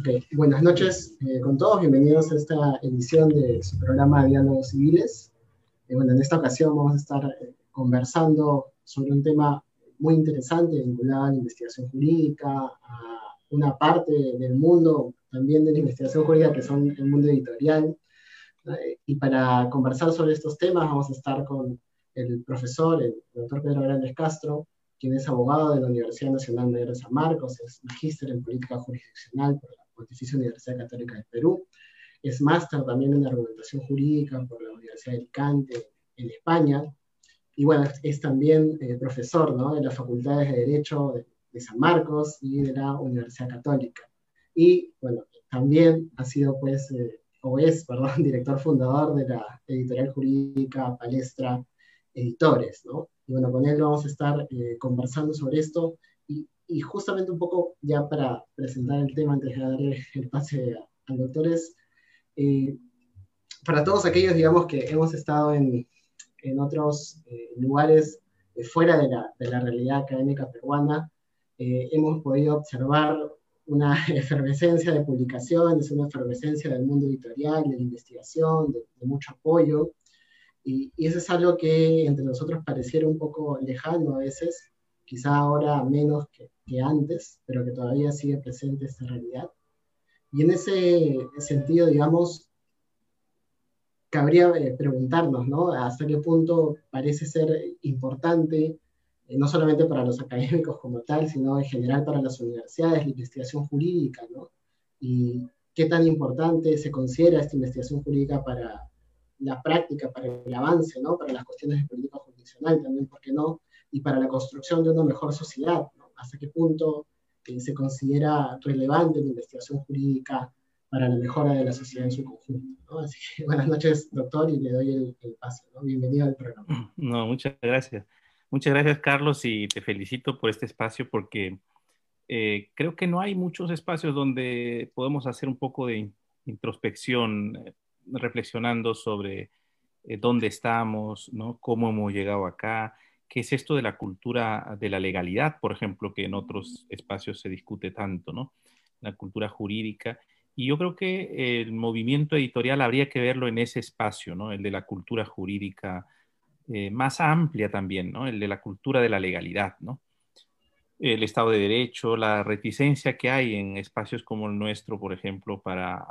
Okay. Buenas noches eh, con todos, bienvenidos a esta edición de su programa Diálogos Civiles. Eh, bueno, en esta ocasión vamos a estar eh, conversando sobre un tema muy interesante vinculado a la investigación jurídica, a una parte del mundo también de la investigación jurídica que son el mundo editorial. y para conversar sobre estos temas vamos a estar con el profesor, el doctor Pedro Grandes Castro, quien es abogado de la Universidad Nacional Mayor de San Marcos, es magíster en política jurisdiccional por la Pontificia Universidad Católica del Perú, es máster también en argumentación jurídica por la Universidad de Alicante en España, y bueno, es también eh, profesor ¿no? de las facultades de Derecho de, San Marcos y de la Universidad Católica. Y bueno, también ha sido pues, eh, o es, perdón, director fundador de la editorial jurídica Palestra Editores, ¿no? Y bueno, con él vamos a estar eh, conversando sobre esto y, y, justamente un poco ya para presentar el tema antes de darle el pase al doctor es, para todos aquellos, digamos, que hemos estado en, en otros eh, lugares eh, fuera de la, de la, realidad académica peruana, eh, hemos podido observar una efervescencia de publicaciones, una efervescencia del mundo editorial, de la investigación, de, mucho apoyo, y, y, eso es algo que entre nosotros pareciera un poco lejano a veces, quizá ahora menos que, que antes, pero que todavía sigue presente esta realidad. Y en ese sentido, digamos, cabría eh, preguntarnos, ¿no? Hasta qué punto parece ser importante, eh, no solamente para los académicos como tal, sino en general para las universidades, la investigación jurídica, ¿no? Y qué tan importante se considera esta investigación jurídica para la práctica, para el avance, ¿no? Para las cuestiones de política jurisdiccional también, ¿por qué no? Y para la construcción de una mejor sociedad, ¿no? Hasta qué punto eh, se considera relevante la investigación jurídica para la mejora de la sociedad en su conjunto. Así que buenas noches, doctor, y le doy el, el paso. Bienvenido al programa. No, muchas gracias. Muchas gracias, Carlos, y te felicito por este espacio porque eh, creo que no hay muchos espacios donde podemos hacer un poco de introspección, eh, reflexionando sobre eh, dónde estamos, ¿no? cómo hemos llegado acá, qué es esto de la cultura de la legalidad, por ejemplo, que en otros espacios se discute tanto, ¿no? La cultura jurídica y yo creo que el movimiento editorial habría que verlo en ese espacio, ¿no? El de la cultura jurídica eh, más amplia también, ¿no? El de la cultura de la legalidad, ¿no? El Estado de Derecho, la reticencia que hay en espacios como el nuestro, por ejemplo, para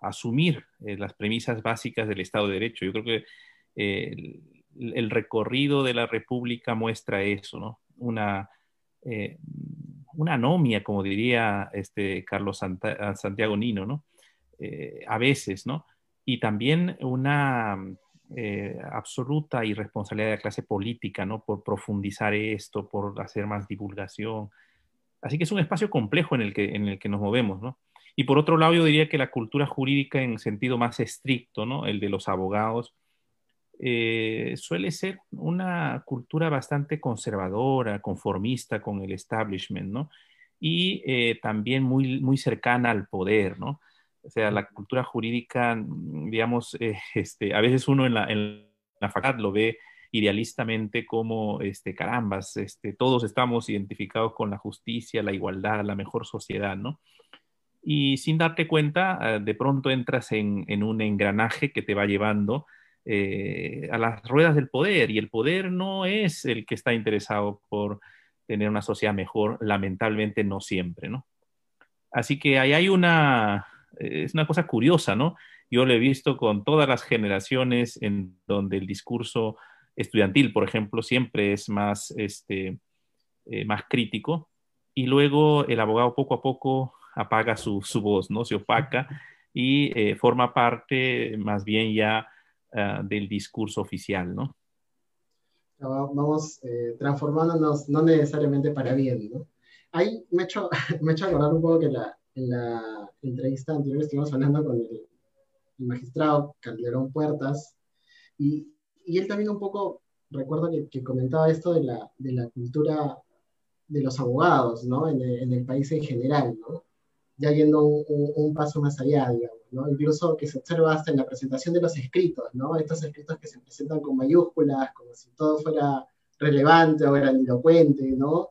asumir eh, las premisas básicas del Estado de Derecho. Yo creo que eh, el, recorrido de la República muestra eso, ¿no? Una una anomia, como diría este Carlos ah, Santiago Nino, ¿no? Eh, a veces, ¿no? Y también una eh, absoluta irresponsabilidad de la clase política, ¿no? Por profundizar esto, por hacer más divulgación. Así que es un espacio complejo en el que, en el que nos movemos, ¿no? Y por otro lado, yo diría que la cultura jurídica en sentido más estricto, ¿no? El de los abogados, eh, suele ser una cultura bastante conservadora, conformista con el establishment, ¿no? Y eh, también muy, muy cercana al poder, ¿no? O sea, la cultura jurídica, mm, digamos, eh, este, a veces uno en la, en la facultad lo ve idealistamente como, este, carambas, este, todos estamos identificados con la justicia, la igualdad, la mejor sociedad, ¿no? Y sin darte cuenta, de pronto entras en, en un engranaje que te va llevando eh, a las ruedas del poder y el poder no es el que está interesado por tener una sociedad mejor, lamentablemente no siempre, ¿no? Así que ahí hay una, es una cosa curiosa, ¿no? Yo lo he visto con todas las generaciones en donde el discurso estudiantil, por ejemplo, siempre es más, este, eh, más crítico y luego el abogado poco a poco apaga su, su voz, ¿no? Se opaca y eh, forma parte más bien ya eh, del discurso oficial, ¿no? Vamos eh, transformándonos, no necesariamente para bien, ¿no? Ahí me he hecho, me he hecho acordar un poco que la, en la entrevista anterior estuvimos hablando con el, magistrado Calderón Puertas, y, y, él también un poco, recuerdo que, que, comentaba esto de la, de la cultura de los abogados, ¿no? En el, en el país en general, ¿no? Ya yendo un, un, un paso más allá, digamos. Incluso que se observa hasta en la presentación de los escritos, ¿no? Estos escritos que se presentan con mayúsculas, como si todo fuera relevante o grandilocuente, ¿no?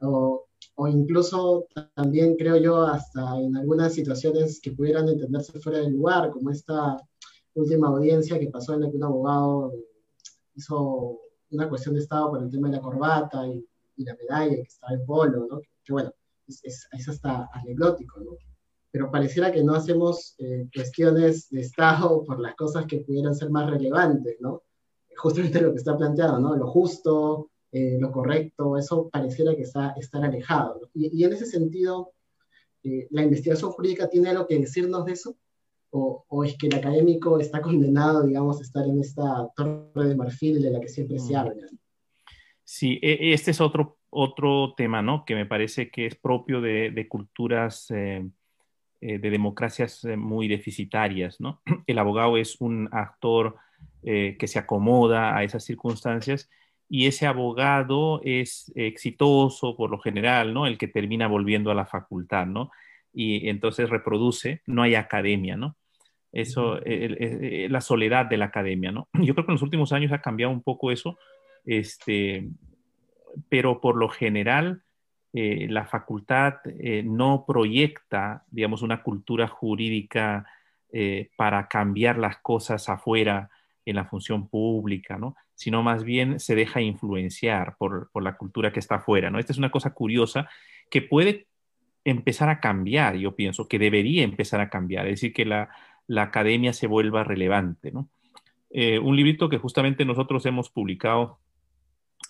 O o incluso también creo yo hasta en algunas situaciones que pudieran entenderse fuera del lugar, como esta última audiencia que pasó en la que un abogado hizo una cuestión de Estado por el tema de la corbata y, la medalla que estaba en polo, ¿no? que, bueno, es, es, hasta anecdótico, ¿no? pero pareciera que no hacemos eh, cuestiones de Estado por las cosas que pudieran ser más relevantes, ¿no? Justamente lo que está planteado, ¿no? Lo justo, eh, lo correcto, eso pareciera que está estar alejado. Y, en ese sentido, eh, ¿la investigación jurídica tiene algo que decirnos de eso? O, ¿O, es que el académico está condenado, digamos, a estar en esta torre de marfil de la que siempre se mm. habla? Sí, e, este es otro, otro tema, ¿no? Que me parece que es propio de, de culturas, eh, de democracias muy deficitarias, ¿no? El abogado es un actor que se acomoda a esas circunstancias y ese abogado es exitoso por lo general, ¿no? El que termina volviendo a la facultad, ¿no? Y entonces reproduce, no hay academia, ¿no? Eso, es la soledad de la academia, ¿no? Yo creo que en los últimos años ha cambiado un poco eso, este, pero por lo general eh, la facultad eh, no proyecta, digamos, una cultura jurídica eh, para cambiar las cosas afuera en la función pública, ¿no? sino más bien se deja influenciar por, la cultura que está afuera. ¿no? Esta es una cosa curiosa que puede empezar a cambiar, yo pienso, que debería empezar a cambiar, es decir, que la, academia se vuelva relevante. Eh, un librito que justamente nosotros hemos publicado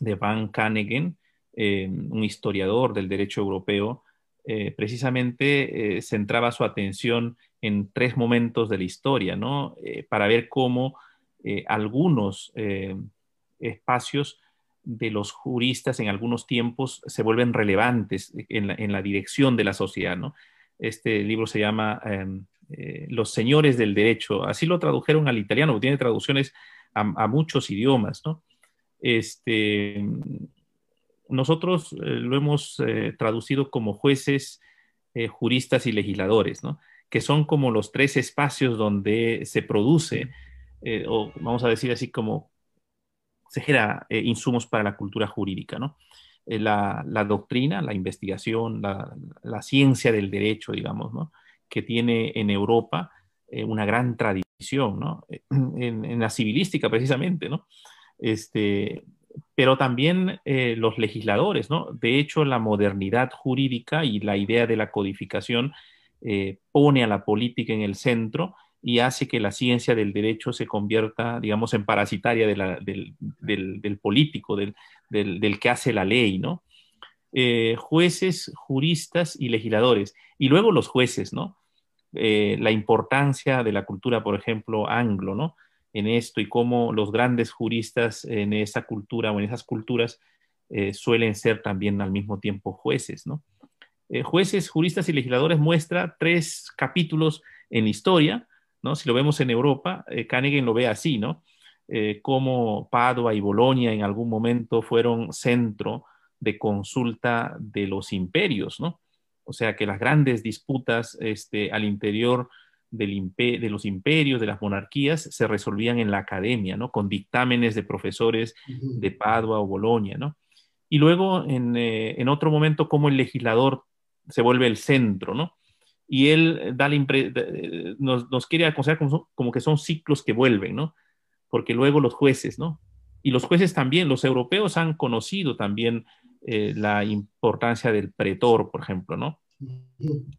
de Van Kanegen, eh, un historiador del derecho europeo, eh, precisamente centraba su atención en tres momentos de la historia, ¿no? para ver cómo algunos espacios de los juristas en algunos tiempos se vuelven relevantes en la, dirección de la sociedad. ¿no? Este libro se llama em, eh, Los Señores del Derecho. Así lo tradujeron al italiano, tiene traducciones a, muchos idiomas. ¿no? Este, nosotros eh, lo hemos eh, traducido como jueces, juristas y legisladores, ¿no? que son como los tres espacios donde se produce, o vamos a decir así como se genera eh, insumos para la cultura jurídica, ¿no? Eh, la, doctrina, la investigación, la, ciencia del derecho, digamos, ¿no? que tiene en Europa eh, una gran tradición, ¿no? En, la civilística precisamente, ¿no? Este, pero también los legisladores, ¿no? De hecho, la modernidad jurídica y la idea de la codificación pone a la política en el centro y hace que la ciencia del derecho se convierta, digamos, en parasitaria del, político, del, que hace la ley, ¿no? Eh, jueces, juristas y legisladores. Y luego los jueces, ¿no? Eh, la importancia de la cultura, por ejemplo, anglo, ¿no? En esto y cómo los grandes juristas en esa cultura o en esas culturas eh, suelen ser también al mismo tiempo jueces, ¿no? jueces, juristas y legisladores muestra tres capítulos en historia si lo vemos en Europa, eh, lo ve así, ¿no? Eh, como Padua y Bolonia en algún momento fueron centro de consulta de los imperios, ¿no? O sea que las grandes disputas este, al interior de los imperios, de las monarquías, se resolvían en la academia, ¿no? Con dictámenes de profesores de Padua o Bolonia, ¿no? Y luego, en, eh, en otro momento, como el legislador se vuelve el centro, ¿no? y él da nos, quiere aconsejar como, que son ciclos que vuelven, ¿no? Porque luego los jueces, ¿no? Y los jueces también, los europeos han conocido también eh, la importancia del pretor, por ejemplo, ¿no?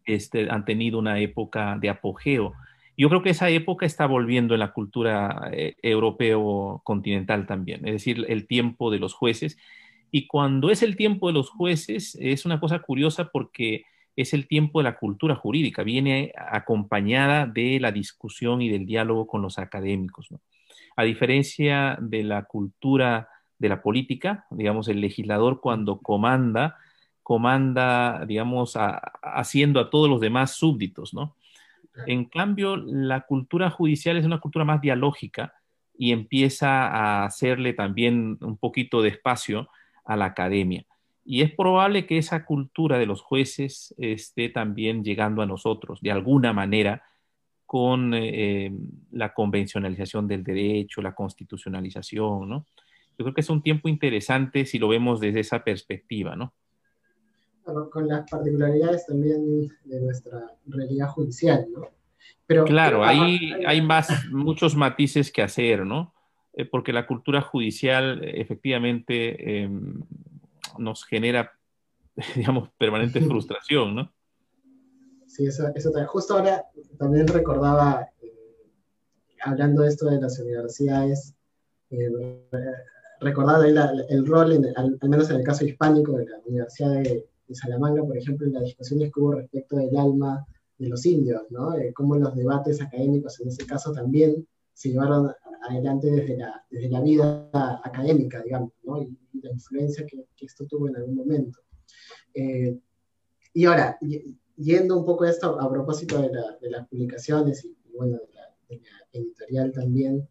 Este, han tenido una época de apogeo. Yo creo que esa época está volviendo en la cultura eh, europeo continental también, es decir, el tiempo de los jueces. Y cuando es el tiempo de los jueces, es una cosa curiosa porque es el tiempo de la cultura jurídica, viene acompañada de la discusión y del diálogo con los académicos. A diferencia de la cultura de la política, digamos, el legislador cuando comanda, comanda, digamos, haciendo a todos los demás súbditos, ¿no? En cambio, la cultura judicial es una cultura más dialógica y empieza a hacerle también un poquito de espacio a la academia. Y es probable que esa cultura de los jueces esté también llegando a nosotros de alguna manera con eh, la convencionalización del derecho, la constitucionalización, ¿no? Yo creo que es un tiempo interesante si lo vemos desde esa perspectiva, ¿no? Con las particularidades también de nuestra realidad judicial, ¿no? Pero, claro, ahí hay, más, muchos matices que hacer, ¿no? Eh, porque la cultura judicial efectivamente em, nos genera, digamos, permanente frustración, ¿no? Sí, eso, eso también. Justo ahora también recordaba, eh, hablando de esto de las universidades, eh, recordaba el rol, al, menos en el caso hispánico, de la Universidad de, Salamanca, por ejemplo, en las discusiones que hubo respecto del alma de los indios, ¿no? Eh, cómo los debates académicos en ese caso también se llevaron adelante desde la, desde la vida académica, digamos, ¿no? y, la influencia que, esto tuvo en algún momento. Eh, y ahora, yendo un poco a esto a propósito de, de las publicaciones y, bueno, de la, editorial también,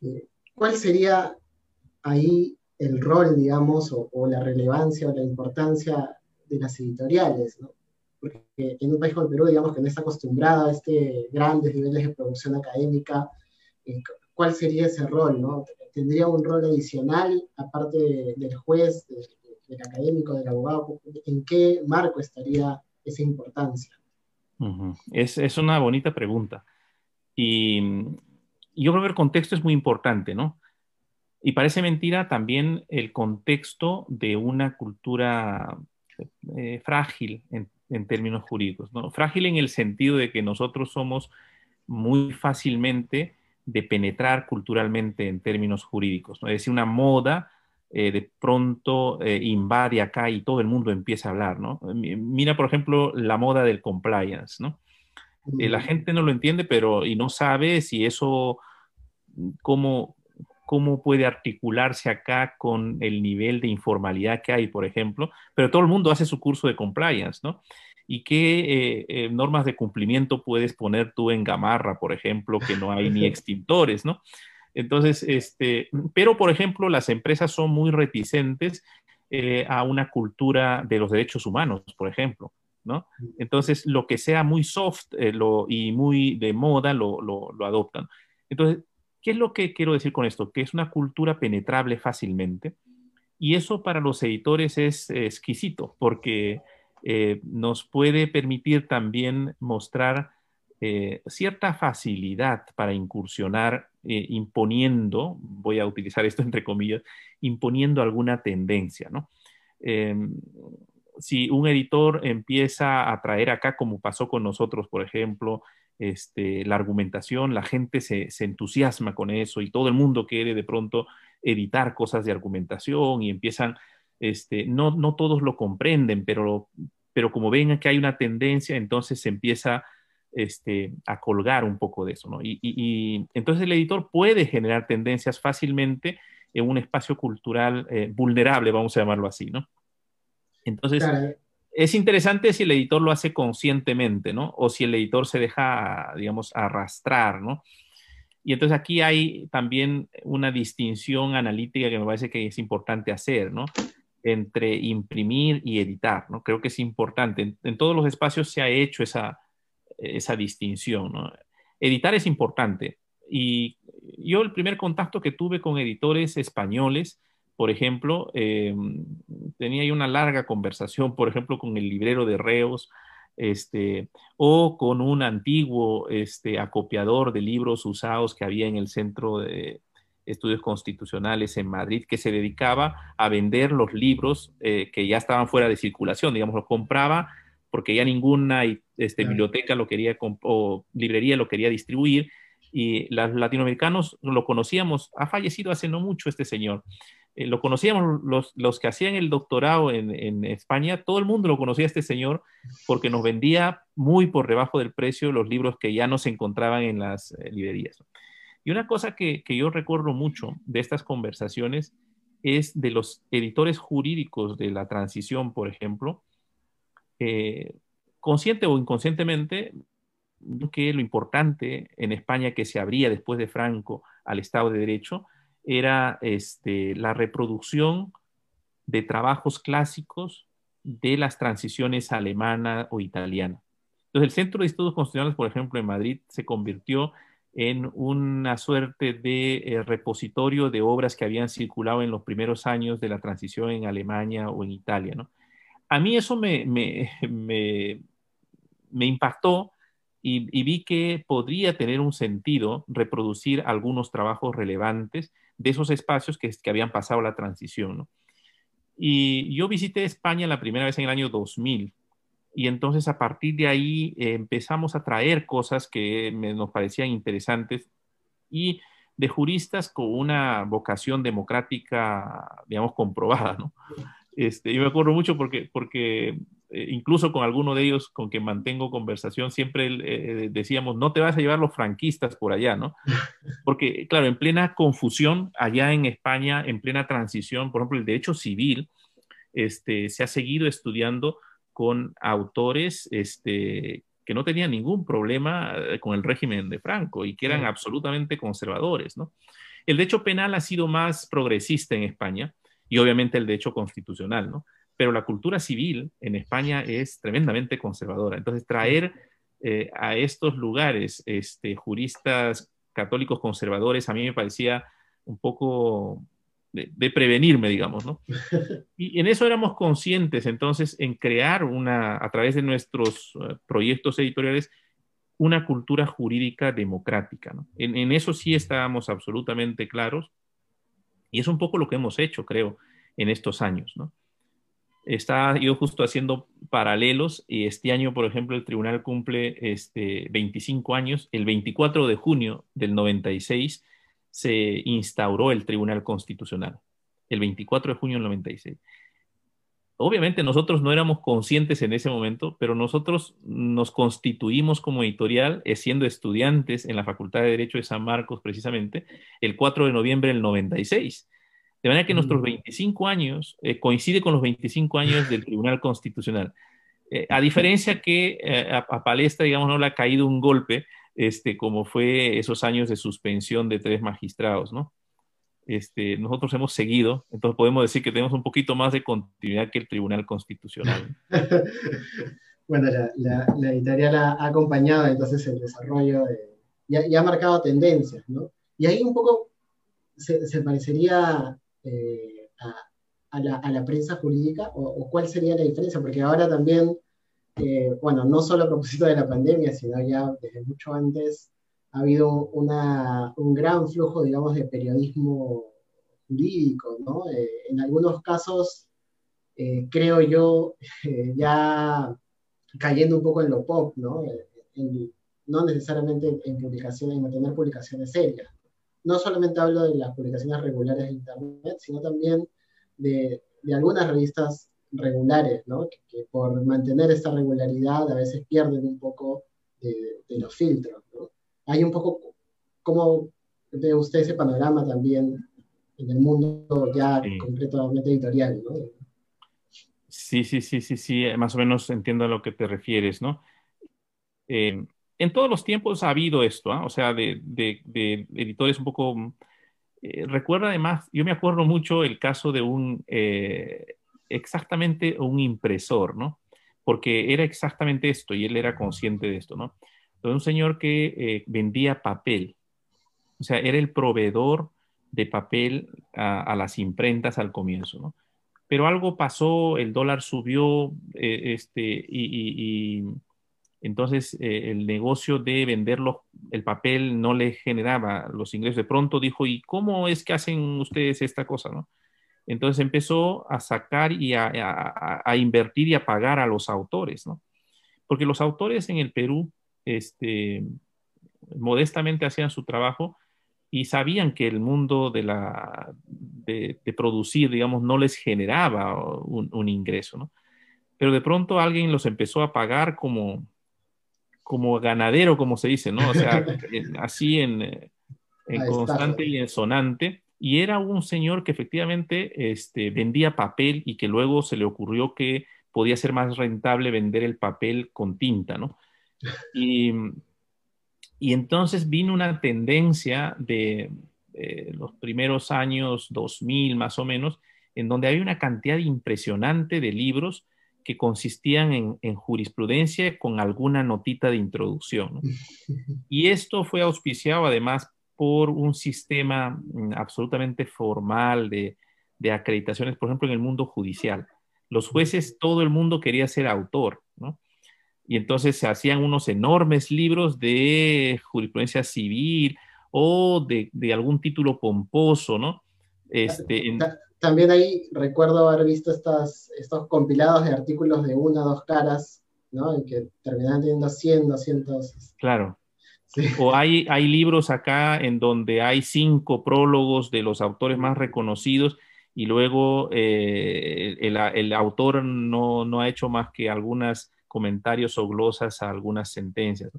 eh, ¿cuál sería ahí el rol, digamos, o, la relevancia o la importancia de las editoriales, ¿no? Porque en un país como el Perú, digamos, que no está acostumbrado a este grandes niveles de producción académica, eh, ¿cuál sería ese rol, no? ¿Tendría un rol adicional, aparte del juez, del académico, del abogado? ¿En qué marco estaría esa importancia? es, es, una bonita pregunta. Y, y yo creo que el contexto es muy importante, ¿no? Y parece mentira también el contexto de una cultura eh, frágil en, términos jurídicos. ¿no? Frágil en el sentido de que nosotros somos muy fácilmente de penetrar culturalmente en términos jurídicos. ¿no? Es decir, una moda eh, de pronto eh, invade acá y todo el mundo empieza a hablar. ¿no? Mira, por ejemplo, la moda del compliance. ¿no? la gente no lo entiende pero, y no sabe si eso, cómo, cómo puede articularse acá con el nivel de informalidad que hay, por ejemplo, pero todo el mundo hace su curso de compliance, ¿no? ¿Y qué eh, eh, normas de cumplimiento puedes poner tú en Gamarra, por ejemplo, que no hay ni extintores, ¿no? Entonces, este, pero por ejemplo, las empresas son muy reticentes eh, a una cultura de los derechos humanos, por ejemplo, ¿no? Entonces, lo que sea muy soft y muy de moda lo, lo adoptan. Entonces, ¿Qué es lo que quiero decir con esto? Que es una cultura penetrable fácilmente y eso para los editores es exquisito porque eh, nos puede permitir también mostrar eh, cierta facilidad para incursionar eh, imponiendo, voy a utilizar esto entre comillas, imponiendo alguna tendencia, ¿no? Em, si un editor empieza a traer acá, como pasó con nosotros, por ejemplo, este, la argumentación, la gente se, entusiasma con eso y todo el mundo quiere de pronto editar cosas de argumentación y empiezan, este, no, no todos lo comprenden, pero, pero como ven que hay una tendencia, entonces se empieza este, a colgar un poco de eso, ¿no? Y, entonces el editor puede generar tendencias fácilmente en un espacio cultural eh, vulnerable, vamos a llamarlo así, ¿no? Entonces, es interesante si el editor lo hace conscientemente, ¿no? O si el editor se deja, digamos, arrastrar, ¿no? Y entonces aquí hay también una distinción analítica que me parece que es importante hacer, ¿no? Entre imprimir y editar, ¿no? Creo que es importante. En, todos los espacios se ha hecho esa, esa distinción, ¿no? Editar es importante. Y yo el primer contacto que tuve con editores españoles por ejemplo, eh, tenía ahí una larga conversación, por ejemplo, con el librero de reos, este, o con un antiguo este, acopiador de libros usados que había en el Centro de Estudios Constitucionales en Madrid, que se dedicaba a vender los libros eh, que ya estaban fuera de circulación, digamos, los compraba porque ya ninguna este, biblioteca lo quería o librería lo quería distribuir y los latinoamericanos lo conocíamos, ha fallecido hace no mucho este señor, eh, lo conocíamos los, los, que hacían el doctorado en, en, España, todo el mundo lo conocía este señor porque nos vendía muy por debajo del precio los libros que ya no se encontraban en las eh, librerías. Y una cosa que, que, yo recuerdo mucho de estas conversaciones es de los editores jurídicos de la transición, por ejemplo, consciente o inconscientemente, que lo importante en España que se abría después de Franco al Estado de Derecho era este, la reproducción de trabajos clásicos de las transiciones alemana o italiana. Entonces, el Centro de Estudios Constitucionales, por ejemplo, en Madrid, se convirtió en una suerte de eh, repositorio de obras que habían circulado en los primeros años de la transición en Alemania o en Italia. a mí eso me, me, me, impactó y, vi que podría tener un sentido reproducir algunos trabajos relevantes de esos espacios que, habían pasado la transición. Y yo visité España la primera vez en el año 2000 y entonces a partir de ahí eh, empezamos a traer cosas que nos parecían interesantes y de juristas con una vocación democrática, digamos, comprobada, ¿no? Este, yo me acuerdo mucho porque, porque eh, incluso con alguno de ellos con quien mantengo conversación, siempre eh, decíamos, no te vas a llevar los franquistas por allá, ¿no? Porque, claro, en plena confusión, allá en España, en plena transición, por ejemplo, el derecho civil, este, se ha seguido estudiando con autores este, que no tenían ningún problema eh, con el régimen de Franco y que eran absolutamente conservadores. ¿no? El derecho penal ha sido más progresista en España y obviamente el derecho constitucional, ¿no? Pero la cultura civil en España es tremendamente conservadora. Entonces, traer eh, a estos lugares este, juristas católicos conservadores a mí me parecía un poco de, prevenirme, digamos, ¿no? Y en eso éramos conscientes, entonces, en crear una, a través de nuestros eh, proyectos editoriales, una cultura jurídica democrática, ¿no? En, en, eso sí estábamos absolutamente claros y es un poco lo que hemos hecho, creo, en estos años, ¿no? Está yo justo haciendo paralelos y este año, por ejemplo, el tribunal cumple este, 25 años, el 24 de junio del 96 se instauró el Tribunal Constitucional, el 24 de junio del 96. Obviamente nosotros no éramos conscientes en ese momento, pero nosotros nos constituimos como editorial eh, siendo estudiantes en la Facultad de Derecho de San Marcos precisamente el 4 de noviembre del 96. De manera que nuestros 25 mm. años eh, coincide con los 25 años del Tribunal Constitucional. Eh, a diferencia que a, a, Palestra, digamos, no le ha caído un golpe este, como fue esos años de suspensión de tres magistrados, ¿no? Este, nosotros hemos seguido, entonces podemos decir que tenemos un poquito más de continuidad que el Tribunal Constitucional. bueno, la, editorial ha, acompañado entonces el desarrollo y, ha, marcado tendencias, ¿no? Y ahí un poco se, parecería eh, a, la, prensa jurídica, o, o, cuál sería la diferencia, porque ahora también bueno, no solo a propósito de la pandemia, sino ya desde mucho antes, ha habido una, un gran flujo, digamos, de periodismo jurídico, ¿no? Eh, en algunos casos, eh, creo yo, ya cayendo un poco en lo pop, ¿no? no necesariamente en publicaciones, en mantener publicaciones serias. No solamente hablo de las publicaciones regulares de Internet, sino también de, de algunas revistas regulares, ¿no? Que, por mantener esta regularidad a veces pierden un poco de, los filtros. ¿no? Hay un poco, ¿cómo ve usted ese panorama también en el mundo ya completamente editorial? ¿no? Sí, sí, sí, sí, sí, más o menos entiendo a lo que te refieres, ¿no? Eh, en todos los tiempos ha habido esto, ¿ah? o sea, de, de, editores un poco... Eh, recuerda además, yo me acuerdo mucho el caso de un eh, exactamente un impresor, ¿no? Porque era exactamente esto y él era consciente de esto, ¿no? Entonces, un señor que eh, vendía papel, o sea, era el proveedor de papel a, las imprentas al comienzo, ¿no? Pero algo pasó, el dólar subió, eh, este, y, entonces eh, el negocio de vender el papel no le generaba los ingresos. De pronto dijo, ¿y cómo es que hacen ustedes esta cosa, no? Entonces empezó a sacar y a, invertir y a pagar a los autores, ¿no? Porque los autores en el Perú, este, modestamente hacían su trabajo y sabían que el mundo de, la, de, producir, digamos, no les generaba un, ingreso, ¿no? Pero de pronto alguien los empezó a pagar como, como ganadero, como se dice, ¿no? O sea, así en, en constante y en sonante y era un señor que efectivamente este, vendía papel y que luego se le ocurrió que podía ser más rentable vender el papel con tinta, ¿no? Y, entonces vino una tendencia de los primeros años 2000 más o menos, en donde había una cantidad impresionante de libros que consistían en, en, jurisprudencia con alguna notita de introducción. ¿no? Y esto fue auspiciado además por un sistema mm, absolutamente formal de, acreditaciones, por ejemplo, en el mundo judicial. Los jueces, todo el mundo quería ser autor, ¿no? Y entonces se hacían unos enormes libros de jurisprudencia civil o de, algún título pomposo, ¿no? Este, También ahí recuerdo haber visto estas, estos compilados de artículos de una o dos caras, ¿no? Y que terminaban teniendo 100, 200. Claro. O hay, hay libros acá en donde hay cinco prólogos de los autores más reconocidos y luego eh, el, autor no, ha hecho más que algunos comentarios o glosas a algunas sentencias.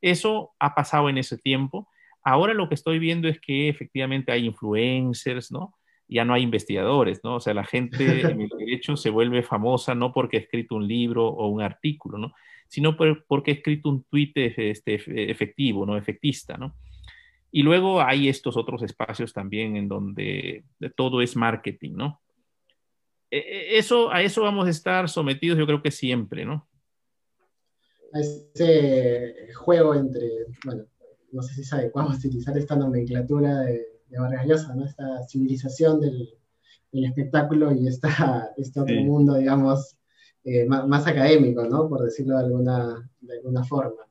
Eso ha pasado en ese tiempo. Ahora lo que estoy viendo es que efectivamente hay influencers, ¿no? Ya no hay investigadores, ¿no? O sea, la gente en el derecho se vuelve famosa no porque ha escrito un libro o un artículo, ¿no? sino porque he escrito un tuit este, efectivo, ¿no? Efectista, ¿no? Y luego hay estos otros espacios también en donde todo es marketing, ¿no? E, e, eso, a eso vamos a estar sometidos yo creo que siempre, ¿no? A ese juego entre, bueno, no sé si sabe, podemos utilizar esta nomenclatura de, de Vargas Llosa, ¿no? Esta civilización del, del espectáculo y esta, este otro mundo, digamos, eh, más, académico, ¿no? Por decirlo de alguna, de alguna forma.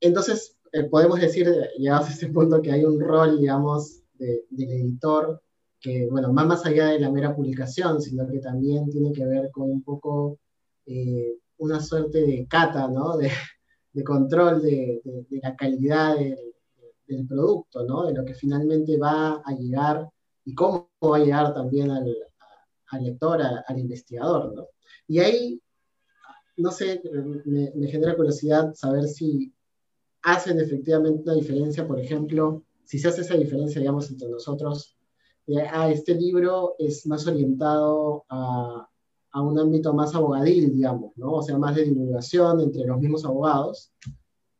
Entonces, eh, podemos decir, llegados a este punto, que hay un rol, digamos, del editor que, bueno, va más allá de la mera publicación, sino que también tiene que ver con un poco eh, una suerte de cata, ¿no? De, de control de, de, la calidad del, del, producto, ¿no? De lo que finalmente va a llegar y cómo va a llegar también al, al lector, al investigador, ¿no? Y ahí, no sé, me, genera curiosidad saber si hacen efectivamente una diferencia, por ejemplo, si se hace esa diferencia, digamos, entre nosotros, de, ah, este libro es más orientado a, a, un ámbito más abogadil, digamos, ¿no? O sea, más de divulgación entre los mismos abogados.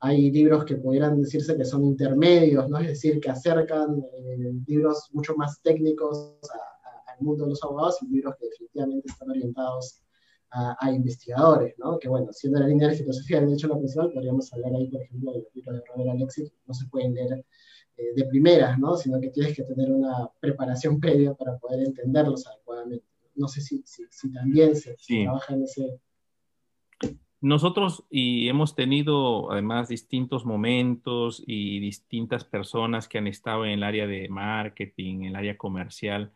Hay libros que pudieran decirse que son intermedios, ¿no? Es decir, que acercan eh, libros mucho más técnicos al mundo de los abogados y libros que definitivamente están orientados a, investigadores, ¿no? Que bueno, siendo la línea de filosofía del derecho a la principal, podríamos hablar ahí, por ejemplo, de los libros de Robert Alexis, no se pueden leer eh, de primeras, ¿no? Sino que tienes que tener una preparación previa para poder entenderlos adecuadamente. No sé si, si, también se, trabaja en ese... Nosotros y hemos tenido además distintos momentos y distintas personas que han estado en el área de marketing, en el área comercial,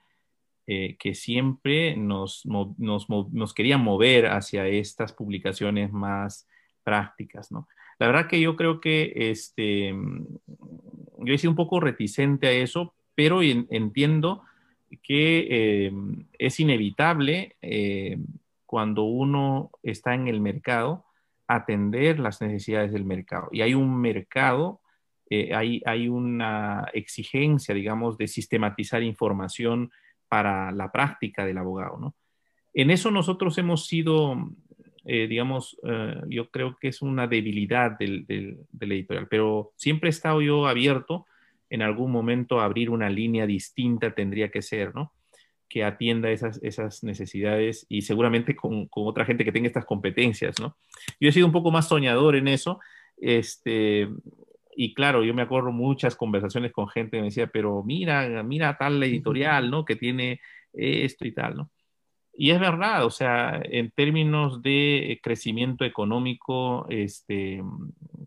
eh, que siempre nos, nos, querían mover hacia estas publicaciones más prácticas, ¿no? La verdad que yo creo que este, yo he sido un poco reticente a eso, pero entiendo que eh, es inevitable eh, cuando uno está en el mercado atender las necesidades del mercado. Y hay un mercado, hay, hay una exigencia, digamos, de sistematizar información para la práctica del abogado, ¿no? En eso nosotros hemos sido, eh, digamos, eh, yo creo que es una debilidad del, editorial, pero siempre he estado yo abierto en algún momento abrir una línea distinta, tendría que ser, ¿no? Que atienda esas, esas necesidades y seguramente con, con, otra gente que tenga estas competencias, ¿no? Yo he sido un poco más soñador en eso, este, y claro, yo me acuerdo muchas conversaciones con gente que me decía, pero mira, mira tal editorial, ¿no? Que tiene esto y tal, ¿no? Y es verdad, o sea, en términos de crecimiento económico, este,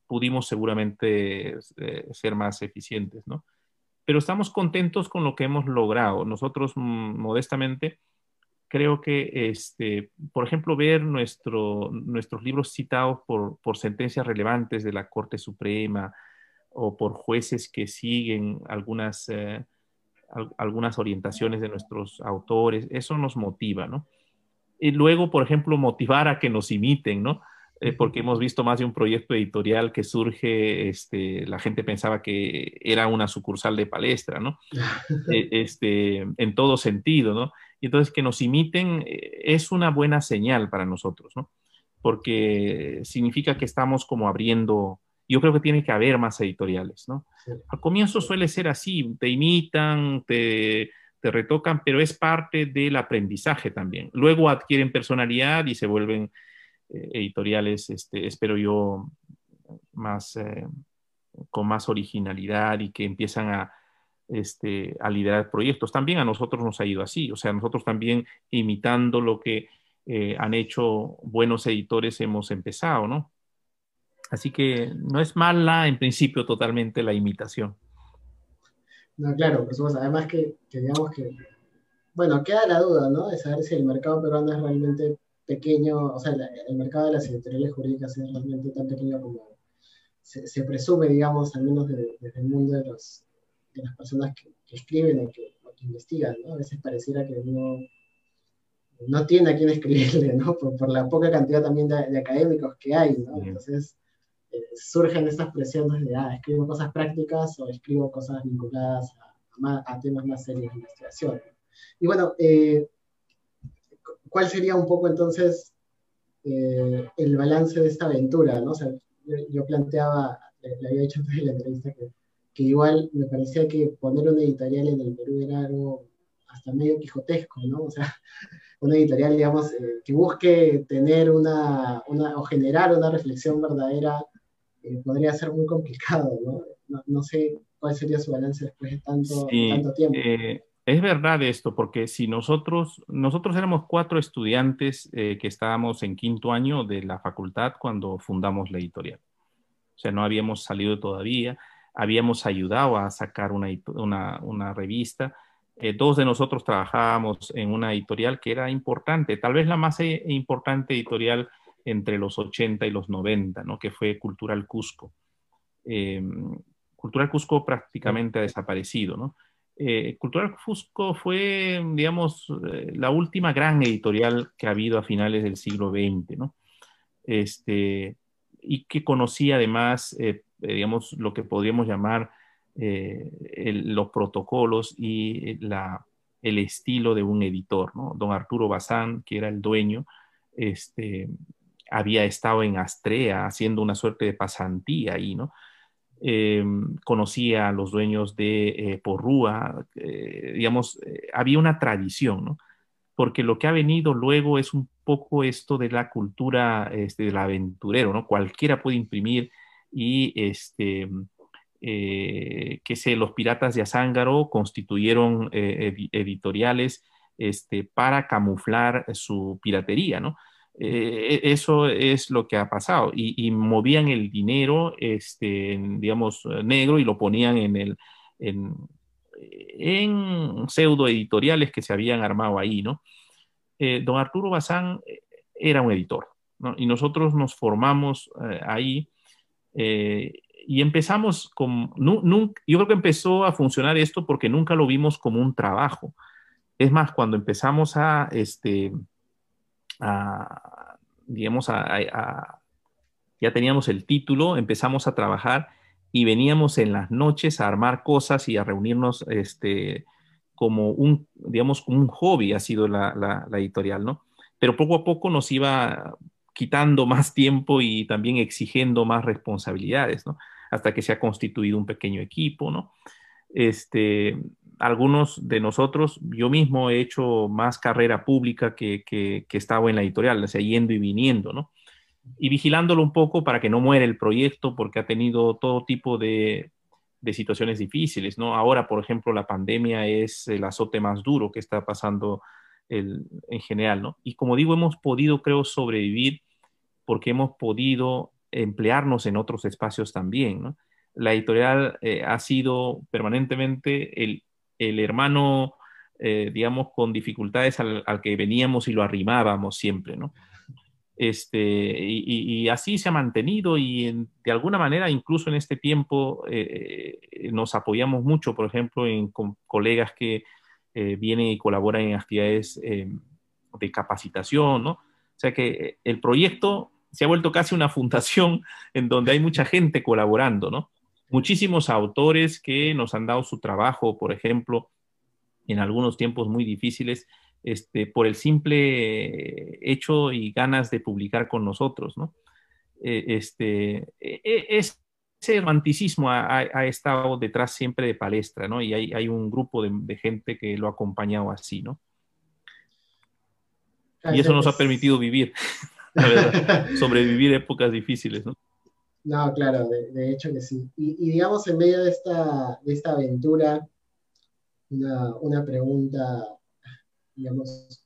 pudimos seguramente eh, ser más eficientes, ¿no? Pero estamos contentos con lo que hemos logrado. Nosotros, mm, modestamente, creo que, este, por ejemplo, ver nuestro, nuestros libros citados por, por sentencias relevantes de la Corte Suprema, o por jueces que siguen algunas, eh, algunas orientaciones de nuestros autores, eso nos motiva, ¿no? Y luego, por ejemplo, motivar a que nos imiten, ¿no? Eh, porque hemos visto más de un proyecto editorial que surge, este, la gente pensaba que era una sucursal de palestra, ¿no? Eh, este, en todo sentido, ¿no? Y entonces que nos imiten es una buena señal para nosotros, ¿no? Porque significa que estamos como abriendo yo creo que tiene que haber más editoriales, ¿no? Al comienzo suele ser así, te imitan, te, retocan, pero es parte del aprendizaje también. Luego adquieren personalidad y se vuelven eh, editoriales, este, espero yo, más, eh, con más originalidad y que empiezan a, este, a liderar proyectos. También a nosotros nos ha ido así, o sea, nosotros también imitando lo que eh, han hecho buenos editores hemos empezado, ¿no? Así que no es mala en principio totalmente la imitación. No, claro, por supuesto. Además que, digamos que, bueno, queda la duda, ¿no? De saber si el mercado peruano es realmente pequeño, o sea, el mercado de las editoriales jurídicas es realmente tan pequeño como se, presume, digamos, al menos desde, el mundo de, los, de las personas que, escriben o que, investigan, ¿no? A veces pareciera que no, no tiene a quién escribirle, ¿no? Por, la poca cantidad también de, académicos que hay, ¿no? Entonces, eh, surgen estas presiones de, ah, escribo cosas prácticas o escribo cosas vinculadas a, temas más serios de investigación. Y bueno, eh, ¿cuál sería un poco entonces eh, el balance de esta aventura? ¿no? O sea, yo, planteaba, le, había dicho antes en la entrevista que, que, igual me parecía que poner una editorial en el Perú era algo hasta medio quijotesco, ¿no? O sea, una editorial, digamos, que busque tener una, una, o generar una reflexión verdadera eh, podría ser muy complicado, ¿no? ¿no? sé cuál sería su balance después de tanto, tanto tiempo. Eh, es verdad esto, porque si nosotros, nosotros éramos cuatro estudiantes eh, que estábamos en quinto año de la facultad cuando fundamos la editorial. O sea, no habíamos salido todavía, habíamos ayudado a sacar una, una, revista. dos de nosotros trabajábamos en una editorial que era importante, tal vez la más importante editorial entre los 80 y los 90, ¿no? que fue Cultural Cusco. Eh, Cultural Cusco prácticamente ha desaparecido. ¿no? Eh, Cultural Cusco fue, digamos, eh, la última gran editorial que ha habido a finales del siglo XX, ¿no? este, y que conocía además, digamos, lo que podríamos llamar los protocolos y la, el estilo de un editor. ¿no? Don Arturo Bazán, que era el dueño, este, había estado en Astrea haciendo una suerte de pasantía ahí, ¿no? Eh, conocía a los dueños de eh, Porrúa, eh, digamos, había una tradición, ¿no? Porque lo que ha venido luego es un poco esto de la cultura este, del aventurero, ¿no? Cualquiera puede imprimir y, este, que sé, los piratas de Azángaro constituyeron editoriales este, para camuflar su piratería, ¿no? Eh, e, eso es lo que ha pasado. Y, movían el dinero, este, digamos, negro y lo ponían en, el, en, pseudo editoriales que se habían armado ahí, ¿no? Eh, don Arturo Bazán eh, era un editor. Y nosotros nos formamos ahí y empezamos con, yo creo que empezó a funcionar esto porque nunca lo vimos como un trabajo. Es más, cuando empezamos a, este, a, digamos, a, ya teníamos el título, empezamos a trabajar y veníamos en las noches a armar cosas y a reunirnos este, como un, digamos, un hobby ha sido la, la, editorial, ¿no? Pero poco a poco nos iba quitando más tiempo y también exigiendo más responsabilidades, ¿no? Hasta que se ha constituido un pequeño equipo, ¿no? Este, algunos de nosotros, yo mismo he hecho más carrera pública que, que, estaba en la editorial, o sea, yendo y viniendo, ¿no? Y vigilándolo un poco para que no muera el proyecto, porque ha tenido todo tipo de, de situaciones difíciles, ¿no? Ahora, por ejemplo, la pandemia es el azote más duro que está pasando el, en general, ¿no? Y como digo, hemos podido, creo, sobrevivir porque hemos podido emplearnos en otros espacios también, ¿no? La editorial eh, ha sido permanentemente el el hermano, eh, digamos, con dificultades al, que veníamos y lo arrimábamos siempre, ¿no? Este, y, así se ha mantenido y de alguna manera incluso en este tiempo eh, eh, nos apoyamos mucho, por ejemplo, en colegas que vienen y colaboran en actividades de capacitación, ¿no? O sea que el proyecto se ha vuelto casi una fundación en donde hay mucha gente colaborando, ¿no? Muchísimos autores que nos han dado su trabajo, por ejemplo, en algunos tiempos muy difíciles, este, por el simple hecho y ganas de publicar con nosotros, ¿no? Eh, este, e, e, ese romanticismo ha, estado detrás siempre de Palestra, ¿no? Y hay, un grupo de, gente que lo ha acompañado así, ¿no? Y eso nos ha permitido vivir, la verdad, sobrevivir épocas difíciles, ¿no? No, claro, de, hecho que sí. Y, digamos, en medio de esta, de esta aventura, una, una pregunta, digamos,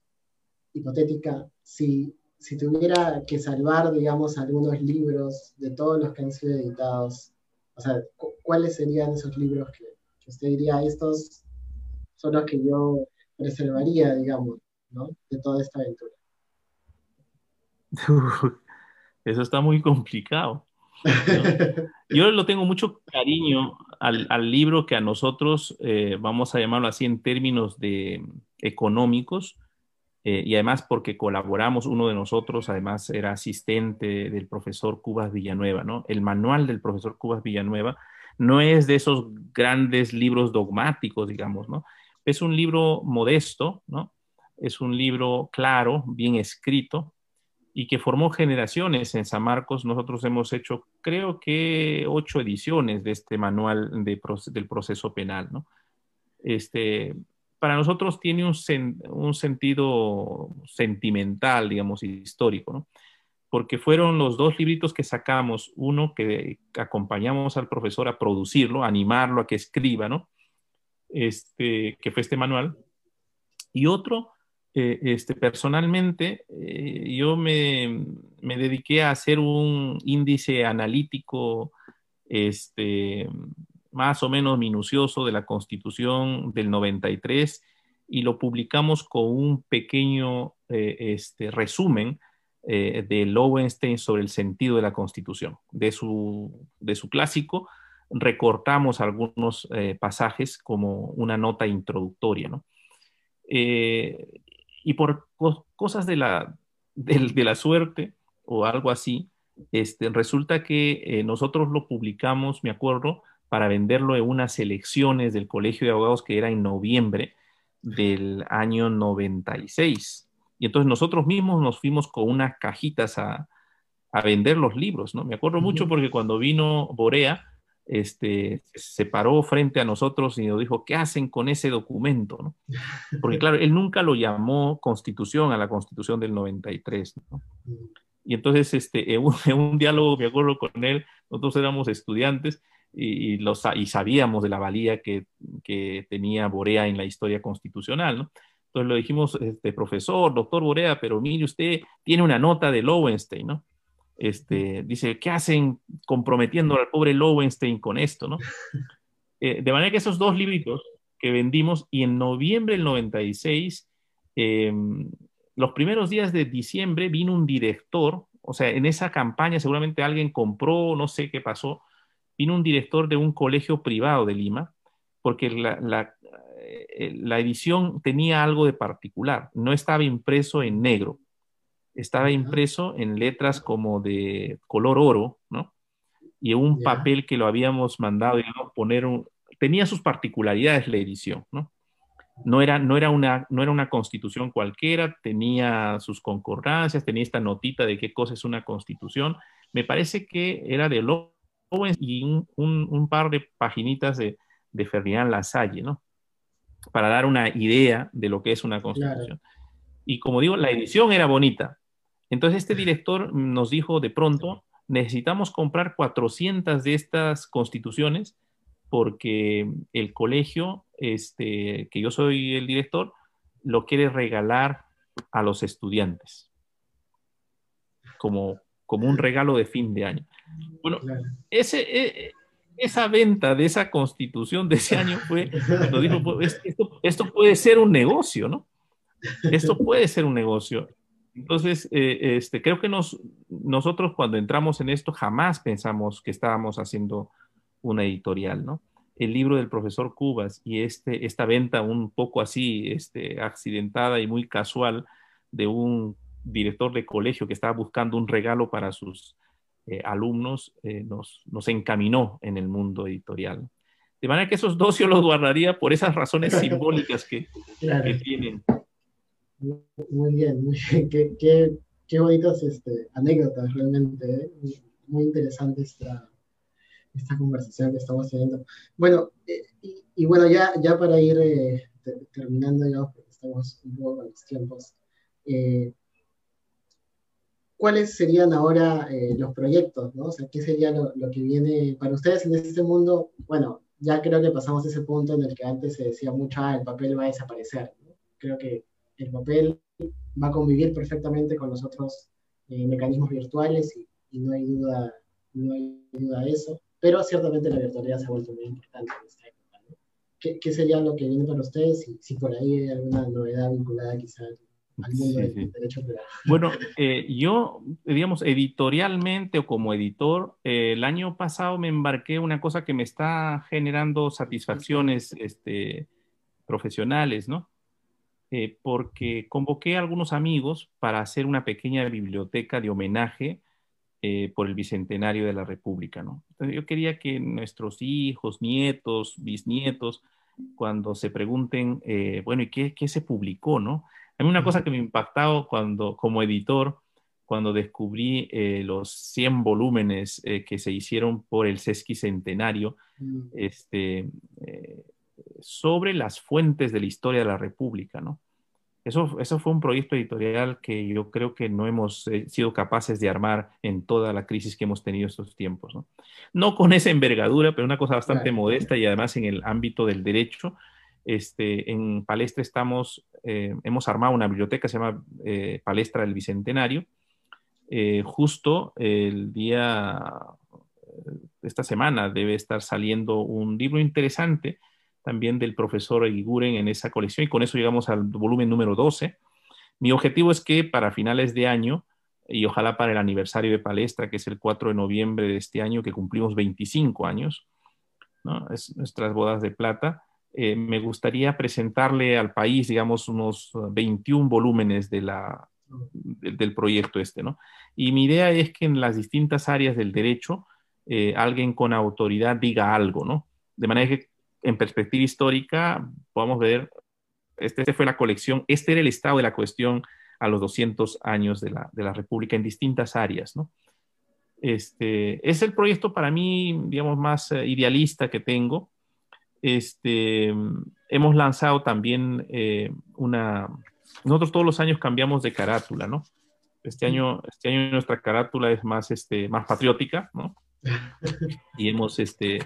hipotética. Si, si tuviera que salvar, digamos, algunos libros de todos los que han sido editados, o sea, ¿cuáles serían esos libros que, que usted diría, estos son los que yo preservaría, digamos, ¿no? de toda esta aventura? Eso está muy complicado. Yo lo tengo mucho cariño al, libro que a nosotros, eh, vamos a llamarlo así en términos de económicos, eh, y además porque colaboramos, uno de nosotros además era asistente del profesor Cubas Villanueva, ¿no? El manual del profesor Cubas Villanueva no es de esos grandes libros dogmáticos, digamos, ¿no? Es un libro modesto, ¿no? Es un libro claro, bien escrito, y que formó generaciones en San Marcos. Nosotros hemos hecho, creo que, ocho ediciones de este manual del proceso penal. ¿no? Este, para nosotros tiene un, un, sentido sentimental, digamos, histórico, ¿no? porque fueron los dos libritos que sacamos, uno que acompañamos al profesor a producirlo, animarlo a que escriba, ¿no? Este, que fue este manual, y otro eh, este, personalmente, eh, yo me, dediqué a hacer un índice analítico este, más o menos minucioso de la Constitución del 93 y lo publicamos con un pequeño eh, este, resumen de Lowenstein sobre el sentido de la Constitución. De su, de su clásico recortamos algunos pasajes como una nota introductoria. ¿no? Y por cosas de la, de, la suerte o algo así, este, resulta que eh, nosotros lo publicamos, me acuerdo, para venderlo en unas elecciones del Colegio de Abogados que era en noviembre del año 96. Y entonces nosotros mismos nos fuimos con unas cajitas a, a vender los libros, ¿no? Me acuerdo mucho porque cuando vino Borea, este, se paró frente a nosotros y nos dijo, ¿qué hacen con ese documento? Porque claro, él nunca lo llamó constitución a la constitución del 93. Y entonces, este, en, un, diálogo, me acuerdo con él, nosotros éramos estudiantes y, los, y sabíamos de la valía que, que, tenía Borea en la historia constitucional. ¿no? Entonces le dijimos, este, profesor, doctor Borea, pero mire, usted tiene una nota de Lowenstein, ¿no? Este, dice, ¿qué hacen comprometiendo al pobre Lowenstein con esto? ¿no? Eh, de manera que esos dos libritos que vendimos y en noviembre del 96, em, los primeros días de diciembre vino un director, o sea, en esa campaña seguramente alguien compró, no sé qué pasó, vino un director de un colegio privado de Lima, porque la, la, eh, la edición tenía algo de particular, no estaba impreso en negro, estaba impreso en letras como de color oro, ¿no? Y un papel que lo habíamos mandado, digamos, poner un... Tenía sus particularidades la edición, ¿no? No era, no, era una, no era una constitución cualquiera, tenía sus concordancias, tenía esta notita de qué cosa es una constitución. Me parece que era de Lowen y un, un, par de paginitas de, de Ferdinand Lasalle, ¿no? Para dar una idea de lo que es una constitución. Y como digo, la edición era bonita, entonces este director nos dijo de pronto, necesitamos comprar 400 de estas constituciones porque el colegio, este, que yo soy el director, lo quiere regalar a los estudiantes como, como un regalo de fin de año. Bueno, ese, e, esa venta de esa constitución de ese año fue, nos dijo, pues, esto, esto puede ser un negocio, ¿no? Esto puede ser un negocio. Entonces, eh, este, creo que nos, nosotros cuando entramos en esto jamás pensamos que estábamos haciendo una editorial, ¿no? El libro del profesor Cubas y este, esta venta un poco así, este, accidentada y muy casual de un director de colegio que estaba buscando un regalo para sus eh, alumnos, eh, nos, nos encaminó en el mundo editorial. De manera que esos dos yo los guardaría por esas razones simbólicas que, que tienen. Muy bien, muy bien. Qué, qué, qué bonitas este, anécdotas realmente. ¿eh? Muy interesante esta, esta conversación que estamos teniendo. Bueno, eh, y, bueno, ya, ya para ir eh, terminando, ya, porque estamos un poco con los tiempos, ¿cuáles serían ahora los proyectos? ¿no? O sea, ¿qué sería lo, lo, que viene para ustedes en este mundo? Bueno, ya creo que pasamos ese punto en el que antes se decía mucho, ah, el papel va a desaparecer. Creo que el papel va a convivir perfectamente con los otros eh, mecanismos virtuales y, no hay duda, no hay duda de eso. Pero ciertamente la virtualidad se ha vuelto muy importante en esta época. ¿Qué, ¿Qué, sería lo que viene para ustedes? Si, si por ahí hay alguna novedad vinculada quizá al mundo del derecho privado. Bueno, eh, yo, digamos, editorialmente o como editor, eh, el año pasado me embarqué una cosa que me está generando satisfacciones este, profesionales, ¿no? Eh, porque convoqué a algunos amigos para hacer una pequeña biblioteca de homenaje eh, por el Bicentenario de la República. ¿no? Entonces yo quería que nuestros hijos, nietos, bisnietos, cuando se pregunten, eh, bueno, ¿y qué, qué, se publicó? ¿no? A mí una cosa que me ha impactado cuando, como editor, cuando descubrí los 100 volúmenes que se hicieron por el sesquicentenario, mm. este, sobre las fuentes de la historia de la República, ¿no? Eso, eso fue un proyecto editorial que yo creo que no hemos eh, sido capaces de armar en toda la crisis que hemos tenido estos tiempos. No, no con esa envergadura, pero una cosa bastante modesta y además en el ámbito del derecho. Este, en Palestra estamos, eh, hemos armado una biblioteca, se llama eh, Palestra del Bicentenario. justo el día, esta semana debe estar saliendo un libro interesante también del profesor Eguiguren en esa colección y con eso llegamos al volumen número 12. Mi objetivo es que para finales de año y ojalá para el aniversario de Palestra, que es el 4 de noviembre de este año, que cumplimos 25 años, ¿no? es nuestras bodas de plata, eh, me gustaría presentarle al país, digamos, unos 21 volúmenes de la, del proyecto este, ¿no? Y mi idea es que en las distintas áreas del derecho, eh, alguien con autoridad diga algo, ¿no? De manera que en perspectiva histórica, podemos ver, este, este, fue la colección, este era el estado de la cuestión a los 200 años de la, de la República en distintas áreas, ¿no? Este, es el proyecto para mí, digamos, más eh, idealista que tengo. Este, hemos lanzado también eh, una... Nosotros todos los años cambiamos de carátula, ¿no? Este año, este año nuestra carátula es más, este, más patriótica, ¿no? Y hemos este,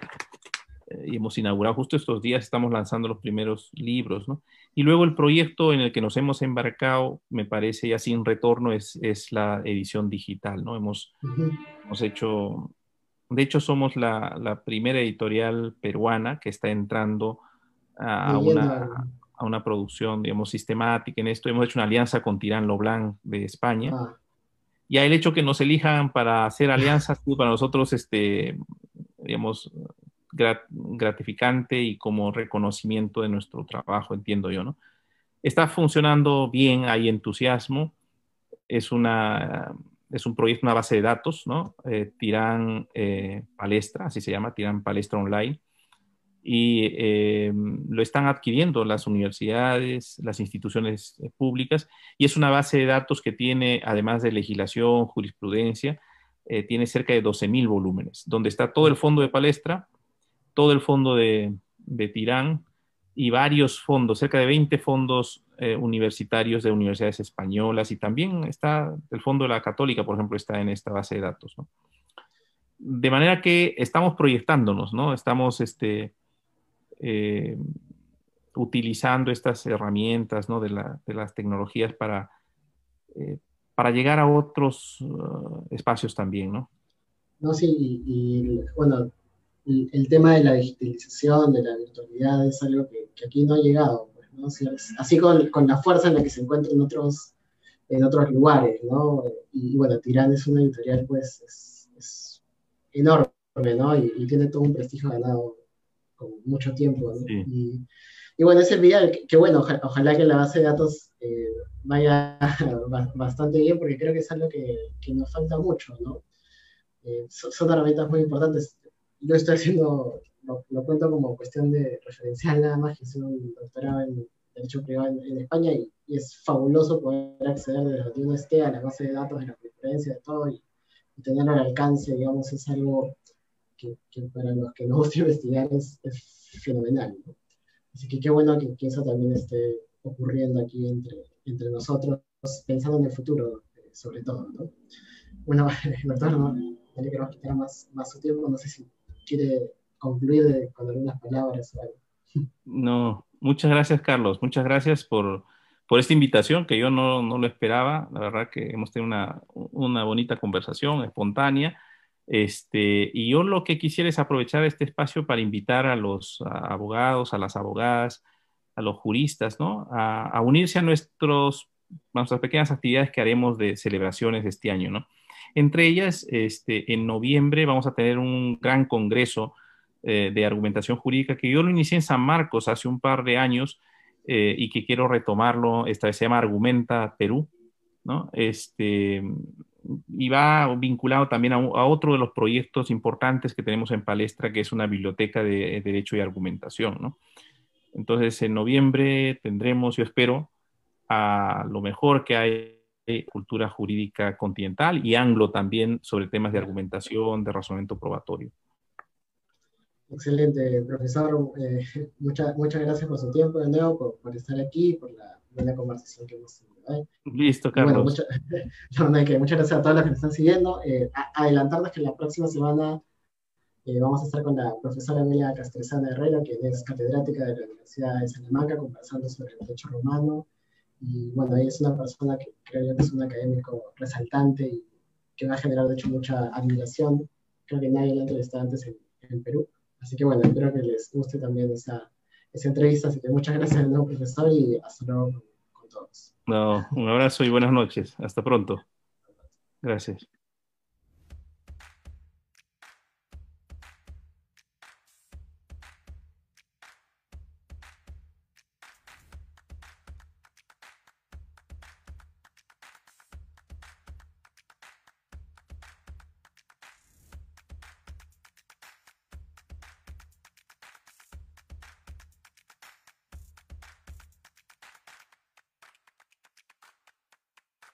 y hemos inaugurado justo estos días, estamos lanzando los primeros libros, ¿no? Y luego el proyecto en el que nos hemos embarcado, me parece ya sin retorno, es, es la edición digital, ¿no? Hemos, hemos hecho, de hecho somos la, la, primera editorial peruana que está entrando a, una, a una producción, digamos, sistemática en esto. Hemos hecho una alianza con Tirán Loblanc de España. Ah. Y el hecho que nos elijan para hacer alianzas, para nosotros, este, digamos, gratificante y como reconocimiento de nuestro trabajo, entiendo yo, ¿no? Está funcionando bien, hay entusiasmo, es, una, es un proyecto, una base de datos, ¿no? Eh, Tirán eh, Palestra, así se llama, Tirán Palestra Online, y eh, lo están adquiriendo las universidades, las instituciones públicas, y es una base de datos que tiene, además de legislación, jurisprudencia, tiene cerca de 12.000 volúmenes, donde está todo el fondo de palestra, todo el fondo de, Tirán y varios fondos, cerca de 20 fondos eh, universitarios de universidades españolas y también está el fondo de la católica, por ejemplo, está en esta base de datos. De manera que estamos proyectándonos, ¿no? Estamos este, eh, utilizando estas herramientas ¿no? de, las tecnologías para, eh, para llegar a otros uh, espacios también, ¿no? No, sí, y bueno, el, tema de la digitalización, de la virtualidad, es algo que, aquí no ha llegado, pues, ¿no? Así, con, con, la fuerza en la que se encuentra en otros, en otros lugares, ¿no? Y, bueno, Tirán es una editorial, pues, es, es enorme, ¿no? Y, tiene todo un prestigio ganado con mucho tiempo, ¿no? Y, y, bueno, ese día, que, bueno, ojalá, que la base de datos eh, vaya bastante bien, porque creo que es algo que, que nos falta mucho, ¿no? Eh, son, son herramientas muy importantes yo estoy haciendo, lo, cuento como cuestión de referencial nada más, que es un doctorado en Derecho Privado en, España y, es fabuloso poder acceder desde donde uno esté a la base de datos de la conferencia, de todo y, tenerlo al alcance, digamos, es algo que, para los que nos gusta investigar es, fenomenal. Así que qué bueno que, eso también esté ocurriendo aquí entre, entre nosotros, pensando en el futuro, eh, sobre todo. ¿no? Bueno, doctor, no, no le quiero quitar más, más su tiempo, no sé si quiere concluir con algunas palabras No, muchas gracias, Carlos. Muchas gracias por, por esta invitación que yo no, no, lo esperaba. La verdad que hemos tenido una, una bonita conversación espontánea. Este, y yo lo que quisiera es aprovechar este espacio para invitar a los abogados, a las abogadas, a los juristas, ¿no? A, unirse a nuestros, nuestras pequeñas actividades que haremos de celebraciones este año, ¿no? Entre ellas, este, en noviembre vamos a tener un gran congreso eh, de argumentación jurídica que yo lo inicié en San Marcos hace un par de años eh, y que quiero retomarlo. Esta vez se llama Argumenta Perú, ¿no? Este, y va vinculado también a, otro de los proyectos importantes que tenemos en Palestra, que es una biblioteca de, Derecho y Argumentación, ¿no? Entonces, en noviembre tendremos, yo espero, a lo mejor que hay cultura jurídica continental y anglo también sobre temas de argumentación, de razonamiento probatorio. Excelente, profesor. Eh, muchas, muchas gracias por su tiempo de nuevo, por, estar aquí, por la buena conversación que hemos tenido. ¿eh? Listo, Carlos. muchas gracias a todos los que nos están siguiendo. Eh, adelantarnos que la próxima semana vamos a estar con la profesora Emilia Castrezana Herrera, que es catedrática de la Universidad de Salamanca, conversando sobre el derecho romano. Y bueno, ella es una persona que creo yo que es un académico resaltante y que va a generar, de hecho, mucha admiración. Creo que nadie la ha entrevistado antes en, Perú. Así que bueno, espero que les guste también esa, esa entrevista. Así que muchas gracias de nuevo, profesor, y hasta luego con, todos. No, un abrazo y buenas noches. Hasta pronto. Gracias.